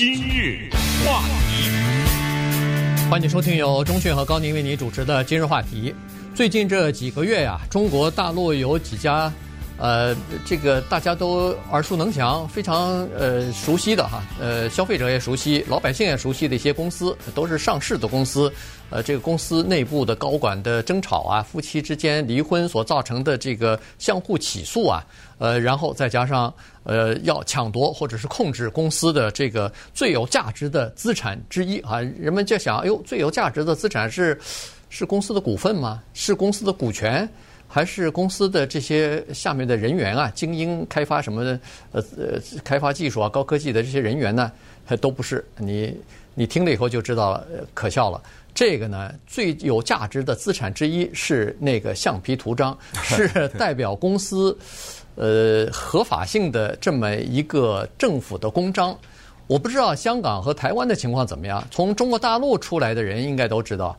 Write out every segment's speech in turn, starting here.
今日话题，欢迎收听由钟讯和高宁为您主持的今日话题。最近这几个月呀、中国大陆有几家。呃，这个大家都耳熟能详，非常呃熟悉的哈，呃，消费者也熟悉，老百姓也熟悉的一些公司，都是上市的公司。呃，这个公司内部的高管的争吵啊，夫妻之间离婚所造成的这个相互起诉啊，呃，然后再加上呃要抢夺或者是控制公司的这个最有价值的资产之一啊，人们就想，哎呦，最有价值的资产是是公司的股份吗？是公司的股权？还是公司的这些下面的人员啊，精英开发什么的，呃呃，开发技术啊，高科技的这些人员呢，还都不是。你你听了以后就知道了，可笑了。这个呢，最有价值的资产之一是那个橡皮图章，是代表公司呃合法性的这么一个政府的公章。我不知道香港和台湾的情况怎么样，从中国大陆出来的人应该都知道。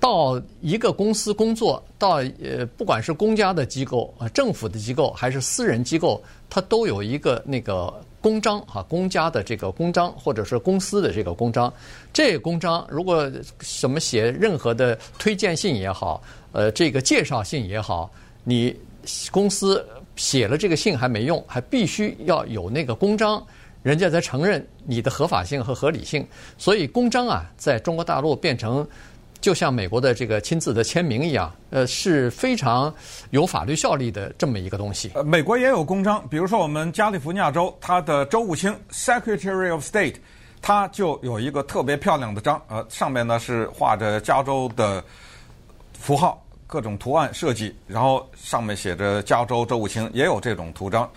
到一个公司工作，到呃，不管是公家的机构啊、政府的机构还是私人机构，它都有一个那个公章哈，公家的这个公章，或者是公司的这个公章。这公章如果什么写任何的推荐信也好，呃，这个介绍信也好，你公司写了这个信还没用，还必须要有那个公章，人家才承认你的合法性和合理性。所以公章啊，在中国大陆变成。就像美国的这个亲自的签名一样，呃，是非常有法律效力的这么一个东西。呃，美国也有公章，比如说我们加利福尼亚州，它的州务卿 （Secretary of State） 它就有一个特别漂亮的章，呃，上面呢是画着加州的符号、各种图案设计，然后上面写着加州州务卿，也有这种图章。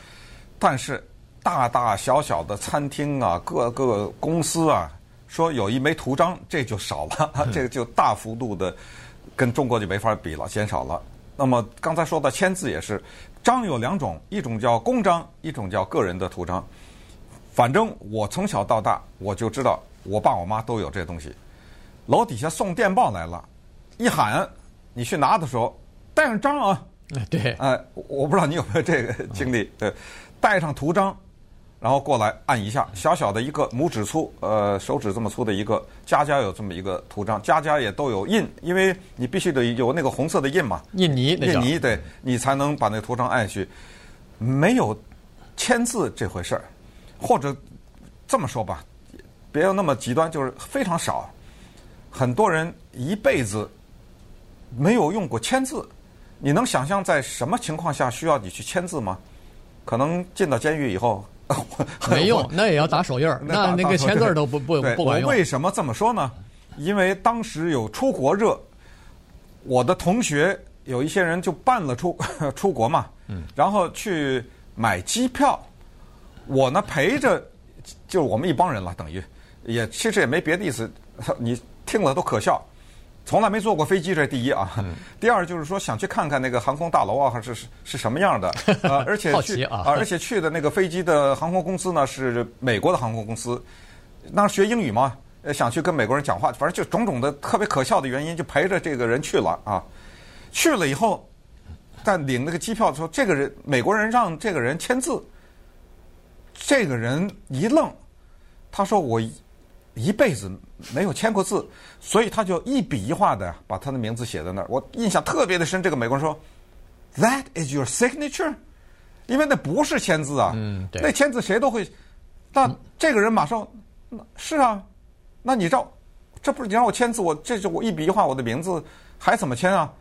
但是大大小小的餐厅啊，各个公司啊。说有一枚图章，这就少了，这个就大幅度的跟中国就没法比了，减少了。那么刚才说的签字也是，章有两种，一种叫公章，一种叫个人的图章。反正我从小到大我就知道，我爸我妈都有这东西。楼底下送电报来了，一喊你去拿的时候，带上章啊。对，哎，我不知道你有没有这个经历，对，带上图章。然后过来按一下，小小的一个拇指粗，呃，手指这么粗的一个，家家有这么一个图章，家家也都有印，因为你必须得有那个红色的印嘛，印泥，印泥，对，你才能把那个图章按下去。没有签字这回事儿，或者这么说吧，别有那么极端，就是非常少，很多人一辈子没有用过签字。你能想象在什么情况下需要你去签字吗？可能进到监狱以后。没用，那也要打手印儿，那那个签字都不不不管用。为什么这么说呢？因为当时有出国热，我的同学有一些人就办了出 出国嘛，然后去买机票，我呢陪着，就我们一帮人了，等于也其实也没别的意思，你听了都可笑。从来没坐过飞机，这是第一啊。嗯、第二就是说想去看看那个航空大楼啊，还是是是什么样的？呃，而且去啊，而且去的那个飞机的航空公司呢是美国的航空公司。当时学英语嘛，呃想去跟美国人讲话，反正就种种的特别可笑的原因，就陪着这个人去了啊。去了以后，在领那个机票的时候，这个人美国人让这个人签字，这个人一愣，他说我。一辈子没有签过字，所以他就一笔一画的把他的名字写在那儿。我印象特别的深。这个美国人说：“That is your signature？” 因为那不是签字啊，嗯，对，那签字谁都会。那这个人马上，是啊，那你照，这不是你让我签字，我这就我一笔一画我的名字，还怎么签啊？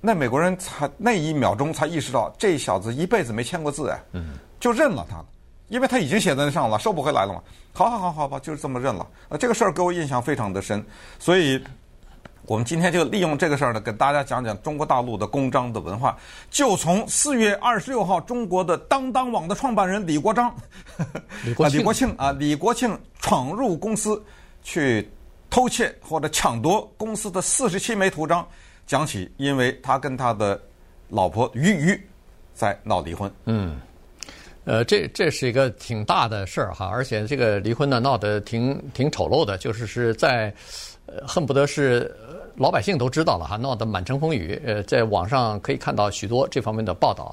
那美国人才那一秒钟才意识到，这小子一辈子没签过字哎，嗯，就认了他了。因为他已经写在那上了，收不回来了嘛。好好好好吧，就是这么认了。呃，这个事儿给我印象非常的深，所以我们今天就利用这个事儿呢，给大家讲讲中国大陆的公章的文化。就从四月二十六号，中国的当当网的创办人李国章，李国 李国庆啊，李国庆闯入公司去偷窃或者抢夺公司的四十七枚图章讲起，因为他跟他的老婆俞渝在闹离婚。嗯。呃，这这是一个挺大的事儿哈，而且这个离婚呢闹得挺挺丑陋的，就是是在，呃，恨不得是老百姓都知道了哈，闹得满城风雨。呃，在网上可以看到许多这方面的报道。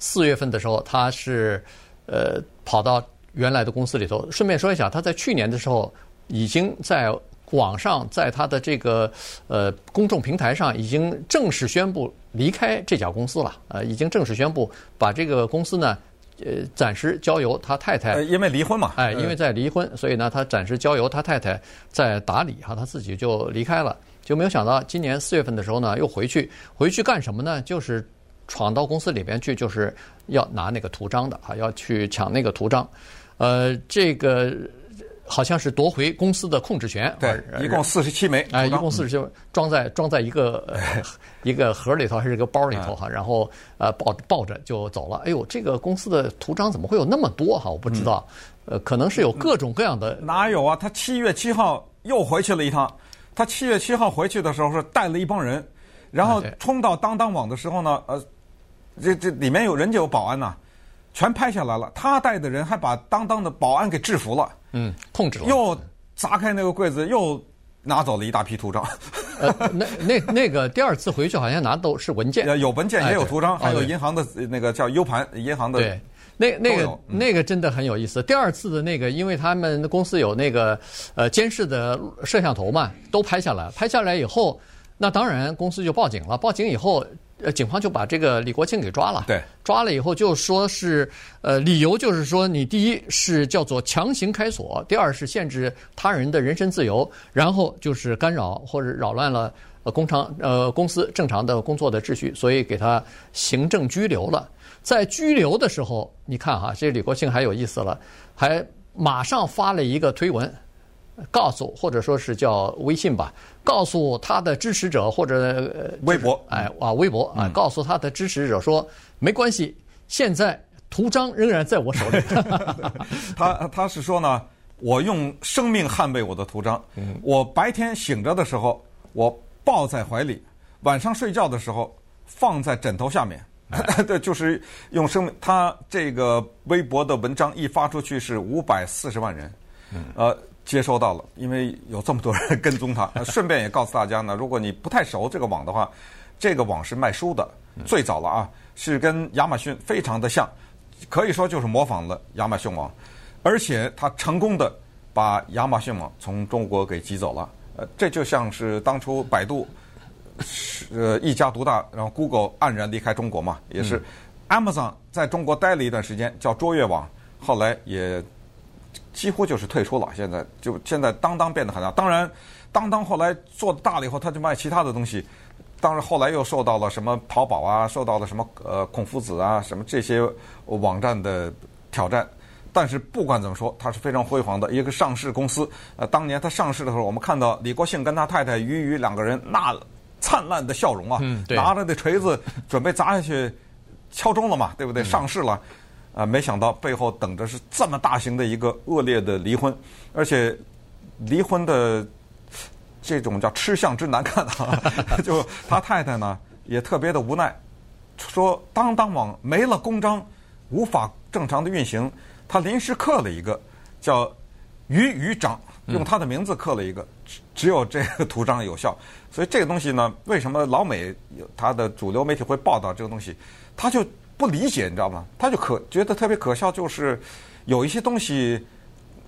四月份的时候，他是呃跑到原来的公司里头。顺便说一下，他在去年的时候已经在网上，在他的这个呃公众平台上已经正式宣布离开这家公司了。呃，已经正式宣布把这个公司呢，呃，暂时交由他太太。因为离婚嘛。哎，因为在离婚，所以呢，他暂时交由他太太在打理哈，他自己就离开了。就没有想到今年四月份的时候呢，又回去，回去干什么呢？就是闯到公司里边去，就是要拿那个图章的啊，要去抢那个图章。呃，这个好像是夺回公司的控制权。对，一共四十七枚。哎，一共四十七枚，装在装在一个、呃、一个盒里头，还是一个包里头哈？然后呃抱抱着就走了。哎呦，这个公司的图章怎么会有那么多哈？我不知道，呃，可能是有各种各样的。哪有啊？他七月七号又回去了一趟。他七月七号回去的时候是带了一帮人，然后冲到当当网的时候呢，呃，这这里面有人就有保安呐，全拍下来了。他带的人还把当当的保安给制服了，嗯，控制了，又砸开那个柜子，又拿走了一大批图章。呃，那那那个第二次回去好像拿都是文件，有文件也有图章，还有银行的那个叫 U 盘，银行的。对。那那个那个真的很有意思。第二次的那个，因为他们公司有那个呃监视的摄像头嘛，都拍下来。拍下来以后，那当然公司就报警了。报警以后，呃，警方就把这个李国庆给抓了。对，抓了以后就说是呃，理由就是说你第一是叫做强行开锁，第二是限制他人的人身自由，然后就是干扰或者扰乱了呃工厂呃公司正常的工作的秩序，所以给他行政拘留了。在拘留的时候，你看哈，这李国庆还有意思了，还马上发了一个推文，告诉或者说是叫微信吧，告诉他的支持者或者微博，哎啊微博啊，告诉他的支持者说，没关系，现在图章仍然在我手里。他他是说呢，我用生命捍卫我的图章，我白天醒着的时候我抱在怀里，晚上睡觉的时候放在枕头下面。对，就是用生命。他这个微博的文章一发出去，是五百四十万人，呃，接收到了。因为有这么多人跟踪他，顺便也告诉大家呢，如果你不太熟这个网的话，这个网是卖书的，最早了啊，是跟亚马逊非常的像，可以说就是模仿了亚马逊网，而且他成功的把亚马逊网从中国给挤走了。呃，这就像是当初百度。是呃一家独大，然后 Google 黯然离开中国嘛，也是 Amazon 在中国待了一段时间，叫卓越网，后来也几乎就是退出了。现在就现在当当变得很大，当然当当后来做大了以后，他就卖其他的东西，当然后来又受到了什么淘宝啊，受到了什么呃孔夫子啊什么这些网站的挑战。但是不管怎么说，它是非常辉煌的一个上市公司。呃，当年它上市的时候，我们看到李国庆跟他太太俞渝两个人那。灿烂的笑容啊，嗯、拿着那锤子准备砸下去，敲钟了嘛，对不对？上市了，啊，没想到背后等着是这么大型的一个恶劣的离婚，而且离婚的这种叫吃相之难看啊！就他太太呢也特别的无奈，说当当网没了公章，无法正常的运行，他临时刻了一个叫于于章，用他的名字刻了一个，只有这个图章有效。所以这个东西呢，为什么老美他的主流媒体会报道这个东西？他就不理解，你知道吗？他就可觉得特别可笑，就是有一些东西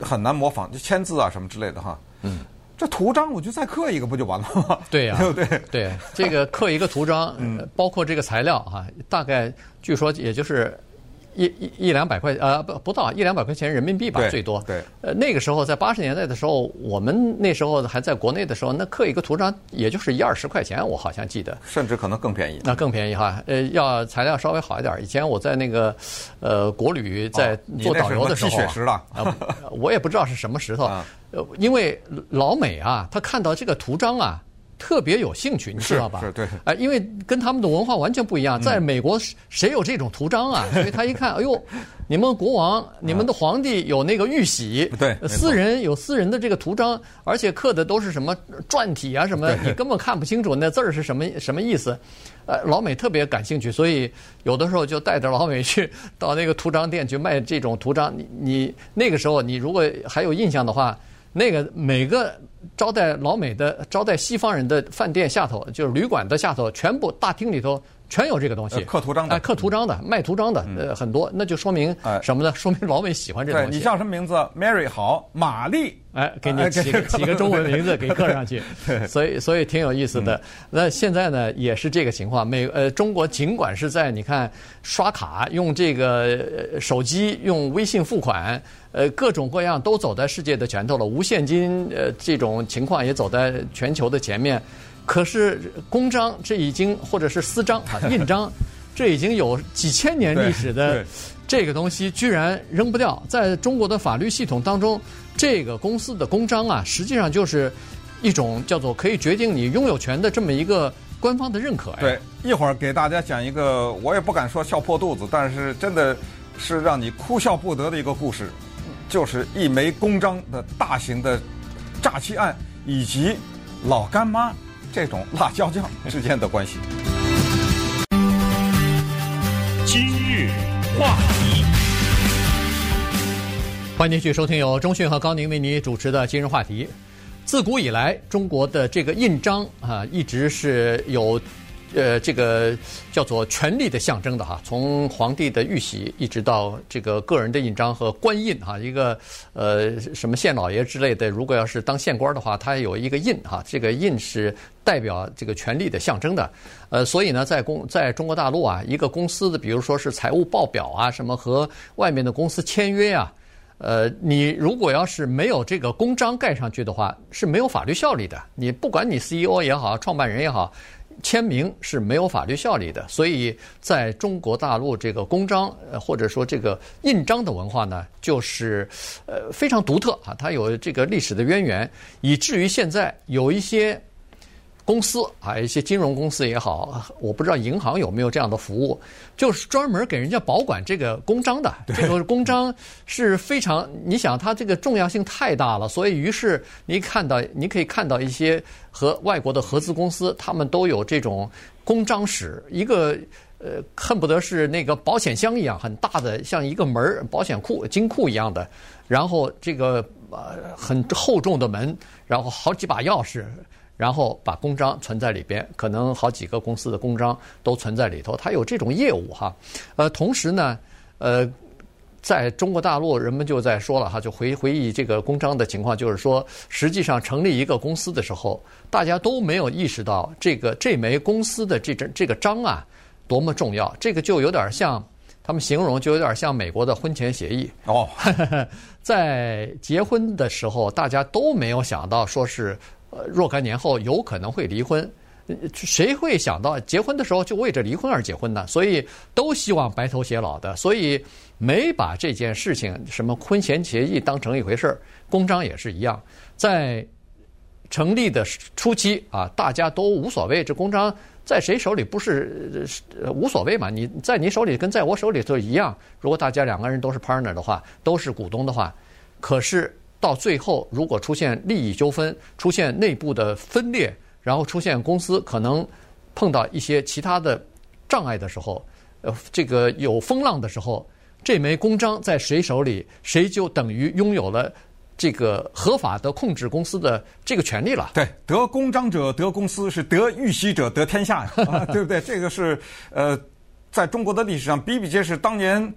很难模仿，就签字啊什么之类的哈。嗯，这图章我就再刻一个不就完了吗？对呀、啊，对不对？对，这个刻一个图章，嗯，包括这个材料哈，大概据说也就是。一一一两百块，呃，不不到一两百块钱人民币吧，最多。对。呃，那个时候在八十年代的时候，我们那时候还在国内的时候，那刻一个图章也就是一二十块钱，我好像记得。甚至可能更便宜。那更便宜哈，呃，要材料稍微好一点。以前我在那个，呃，国旅在做导游的时候，哦、雪石了、呃。我也不知道是什么石头。呃，因为老美啊，他看到这个图章啊。特别有兴趣，你知道吧？是，是对。哎，因为跟他们的文化完全不一样。在美国，谁有这种图章啊？所以他一看，哎呦，你们国王、你们的皇帝有那个玉玺，对，私人有私人的这个图章，而且刻的都是什么篆体啊什么，你根本看不清楚那字儿是什么什么意思。呃，老美特别感兴趣，所以有的时候就带着老美去到那个图章店去卖这种图章。你你那个时候，你如果还有印象的话。那个每个招待老美的、招待西方人的饭店下头，就是旅馆的下头，全部大厅里头。全有这个东西，刻图章的，刻图章的，卖图章的，呃，很多，那就说明什么呢？说明老美喜欢这东西。你叫什么名字？Mary 好，玛丽，哎，给你起个起个中文名字给刻上去，所以所以挺有意思的。那现在呢，也是这个情况。美呃，中国尽管是在你看刷卡、用这个手机、用微信付款，呃，各种各样都走在世界的前头了。无现金呃，这种情况也走在全球的前面。可是公章这已经或者是私章啊，印章，这已经有几千年历史的这个东西，居然扔不掉。在中国的法律系统当中，这个公司的公章啊，实际上就是一种叫做可以决定你拥有权的这么一个官方的认可。对，一会儿给大家讲一个，我也不敢说笑破肚子，但是真的是让你哭笑不得的一个故事，就是一枚公章的大型的诈欺案，以及老干妈。这种辣椒酱之间的关系。今日话题，欢迎继续收听由中讯和高宁为你主持的《今日话题》。自古以来，中国的这个印章啊，一直是有。呃，这个叫做权力的象征的哈，从皇帝的玉玺一直到这个个人的印章和官印哈，一个呃什么县老爷之类的，如果要是当县官的话，他有一个印哈，这个印是代表这个权力的象征的。呃，所以呢，在公在中国大陆啊，一个公司的，比如说是财务报表啊，什么和外面的公司签约啊，呃，你如果要是没有这个公章盖上去的话，是没有法律效力的。你不管你 CEO 也好，创办人也好。签名是没有法律效力的，所以在中国大陆这个公章，或者说这个印章的文化呢，就是呃非常独特啊，它有这个历史的渊源，以至于现在有一些。公司啊，一些金融公司也好，我不知道银行有没有这样的服务，就是专门给人家保管这个公章的。这个公章是非常，你想它这个重要性太大了，所以于是你看到，你可以看到一些和外国的合资公司，他们都有这种公章室，一个呃恨不得是那个保险箱一样很大的，像一个门保险库金库一样的，然后这个呃很厚重的门，然后好几把钥匙。然后把公章存在里边，可能好几个公司的公章都存在里头，它有这种业务哈。呃，同时呢，呃，在中国大陆人们就在说了哈，就回回忆这个公章的情况，就是说，实际上成立一个公司的时候，大家都没有意识到这个这枚公司的这这这个章啊多么重要。这个就有点像他们形容，就有点像美国的婚前协议哦。在结婚的时候，大家都没有想到说是。若干年后有可能会离婚，谁会想到结婚的时候就为着离婚而结婚呢？所以都希望白头偕老的，所以没把这件事情什么婚前协议当成一回事儿。公章也是一样，在成立的初期啊，大家都无所谓，这公章在谁手里不是无所谓嘛？你在你手里跟在我手里都一样。如果大家两个人都是 partner 的话，都是股东的话，可是。到最后，如果出现利益纠纷，出现内部的分裂，然后出现公司可能碰到一些其他的障碍的时候，呃，这个有风浪的时候，这枚公章在谁手里，谁就等于拥有了这个合法的控制公司的这个权利了。对，得公章者得公司，是得玉玺者得天下呀，对不对？这个是呃，在中国的历史上比比皆是。当年。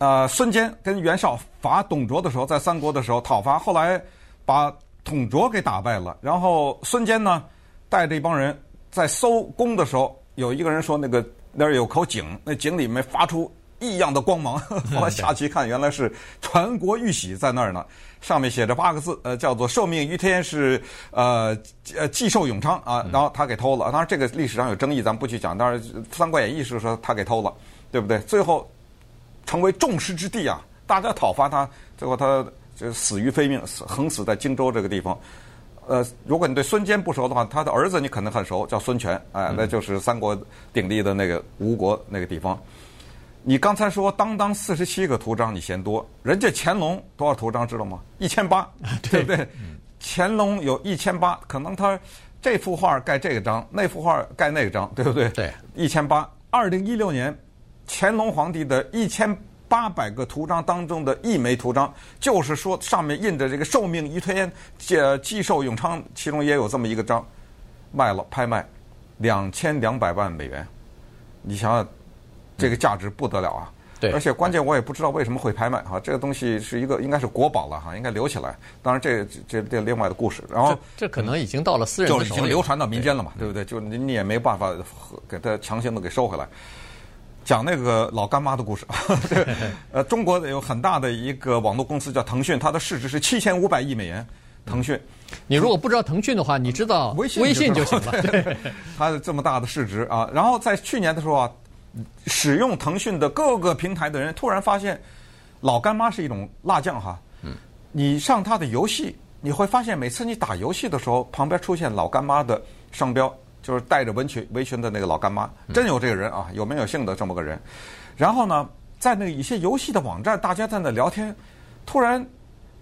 呃，孙坚跟袁绍伐董卓的时候，在三国的时候讨伐，后来把董卓给打败了。然后孙坚呢，带着一帮人在搜宫的时候，有一个人说那个那儿有口井，那井里面发出异样的光芒。后来下去看，原来是传国玉玺在那儿呢，上面写着八个字，呃，叫做“受命于天，是呃呃继寿永昌”啊。然后他给偷了，当然这个历史上有争议，咱们不去讲。但是《三国演义》是说他给偷了，对不对？最后。成为众矢之的啊！大家讨伐他，最后他就死于非命，死横死在荆州这个地方。呃，如果你对孙坚不熟的话，他的儿子你可能很熟，叫孙权，哎，那就是三国鼎立的那个吴国那个地方。你刚才说当当四十七个图章，你嫌多，人家乾隆多少图章知道吗？一千八，对不对？乾隆有一千八，可能他这幅画盖这个章，那幅画盖那个章，对不对？对，一千八。二零一六年。乾隆皇帝的一千八百个图章当中的一枚图章，就是说上面印着这个“寿命一天，呃，继寿永昌”，其中也有这么一个章，卖了拍卖两千两百万美元。你想想，这个价值不得了啊！对，而且关键我也不知道为什么会拍卖哈，这个东西是一个应该是国宝了哈，应该留起来。当然这这这另外的故事，然后这，这可能已经到了私人就已经流传到民间了嘛，对，对不对？就你你也没办法给他强行的给收回来。讲那个老干妈的故事，呃，中国有很大的一个网络公司叫腾讯，它的市值是七千五百亿美元。腾讯，你如果不知道腾讯的话，你知道微信微信就行了。对，它这么大的市值啊，然后在去年的时候啊。使用腾讯的各个平台的人突然发现，老干妈是一种辣酱哈。嗯。你上它的游戏，你会发现每次你打游戏的时候，旁边出现老干妈的商标，就是带着围裙围裙的那个老干妈，真有这个人啊，有名有姓的这么个人。然后呢，在那一些游戏的网站，大家在那聊天，突然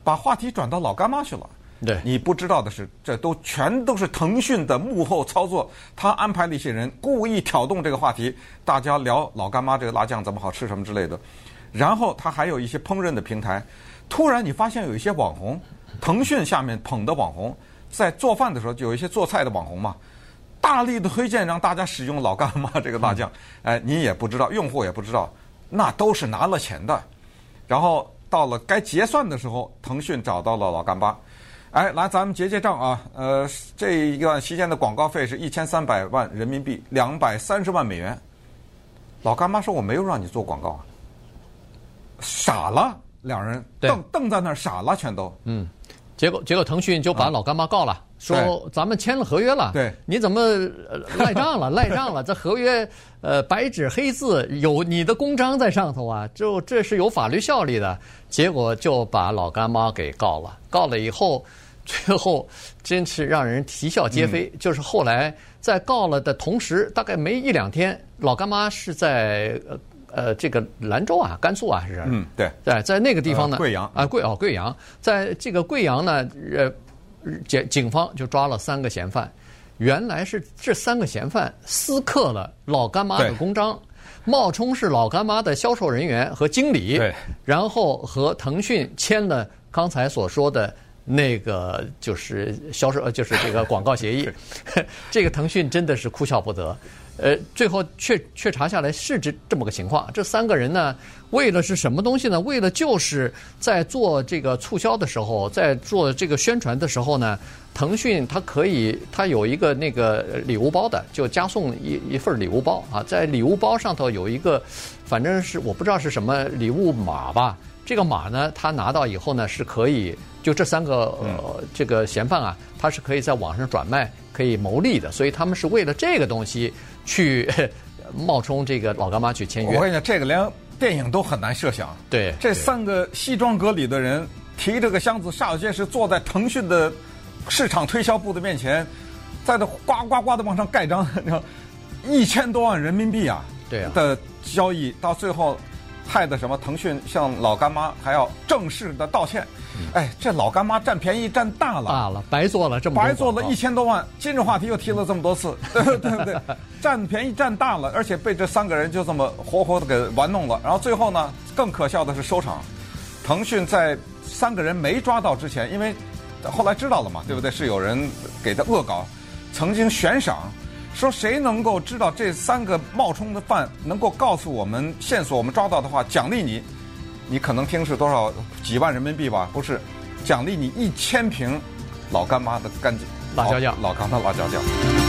把话题转到老干妈去了。对，你不知道的是，这都全都是腾讯的幕后操作。他安排了一些人故意挑动这个话题，大家聊老干妈这个辣酱怎么好吃什么之类的。然后他还有一些烹饪的平台，突然你发现有一些网红，腾讯下面捧的网红，在做饭的时候就有一些做菜的网红嘛，大力的推荐让大家使用老干妈这个辣酱。哎，你也不知道，用户也不知道，那都是拿了钱的。然后到了该结算的时候，腾讯找到了老干妈。哎，来，咱们结结账啊！呃，这一段期间的广告费是一千三百万人民币，两百三十万美元。老干妈说：“我没有让你做广告啊。”傻了，两人瞪瞪在那儿，傻了，全都。嗯，结果结果腾讯就把老干妈告了，啊、说咱们签了合约了，对，你怎么赖账了？赖账了？这合约呃白纸黑字有你的公章在上头啊，就这是有法律效力的。结果就把老干妈给告了，告了以后。最后真是让人啼笑皆非。嗯、就是后来在告了的同时，大概没一两天，老干妈是在呃呃这个兰州啊，甘肃啊，还是嗯对，在在那个地方呢，贵阳啊贵哦贵阳，在这个贵阳呢，呃警警方就抓了三个嫌犯，原来是这三个嫌犯私刻了老干妈的公章，冒充是老干妈的销售人员和经理，然后和腾讯签了刚才所说的。那个就是销售，呃，就是这个广告协议。这个腾讯真的是哭笑不得。呃，最后确确查下来是这这么个情况。这三个人呢，为了是什么东西呢？为了就是在做这个促销的时候，在做这个宣传的时候呢，腾讯它可以，它有一个那个礼物包的，就加送一一份礼物包啊，在礼物包上头有一个，反正是我不知道是什么礼物码吧。这个码呢，他拿到以后呢，是可以。就这三个呃，这个嫌犯啊，他是可以在网上转卖，可以牟利的，所以他们是为了这个东西去 冒充这个老干妈去签约。我跟你讲，这个连电影都很难设想。对，这三个西装革履的人提着个箱子，煞有介事坐在腾讯的市场推销部的面前，在这呱呱呱的往上盖章，你看一千多万人民币啊，对啊的交易到最后。害得什么？腾讯向老干妈还要正式的道歉。哎，这老干妈占便宜占大了，大了，白做了这么多，白做了一千多万。今日话题又提了这么多次，对不对？对，占便宜占大了，而且被这三个人就这么活活的给玩弄了。然后最后呢，更可笑的是收场。腾讯在三个人没抓到之前，因为后来知道了嘛，对不对？是有人给他恶搞，曾经悬赏。说谁能够知道这三个冒充的犯能够告诉我们线索，我们抓到的话，奖励你，你可能听是多少几万人民币吧？不是，奖励你一千瓶老干妈的干净辣椒酱，老干妈辣椒酱。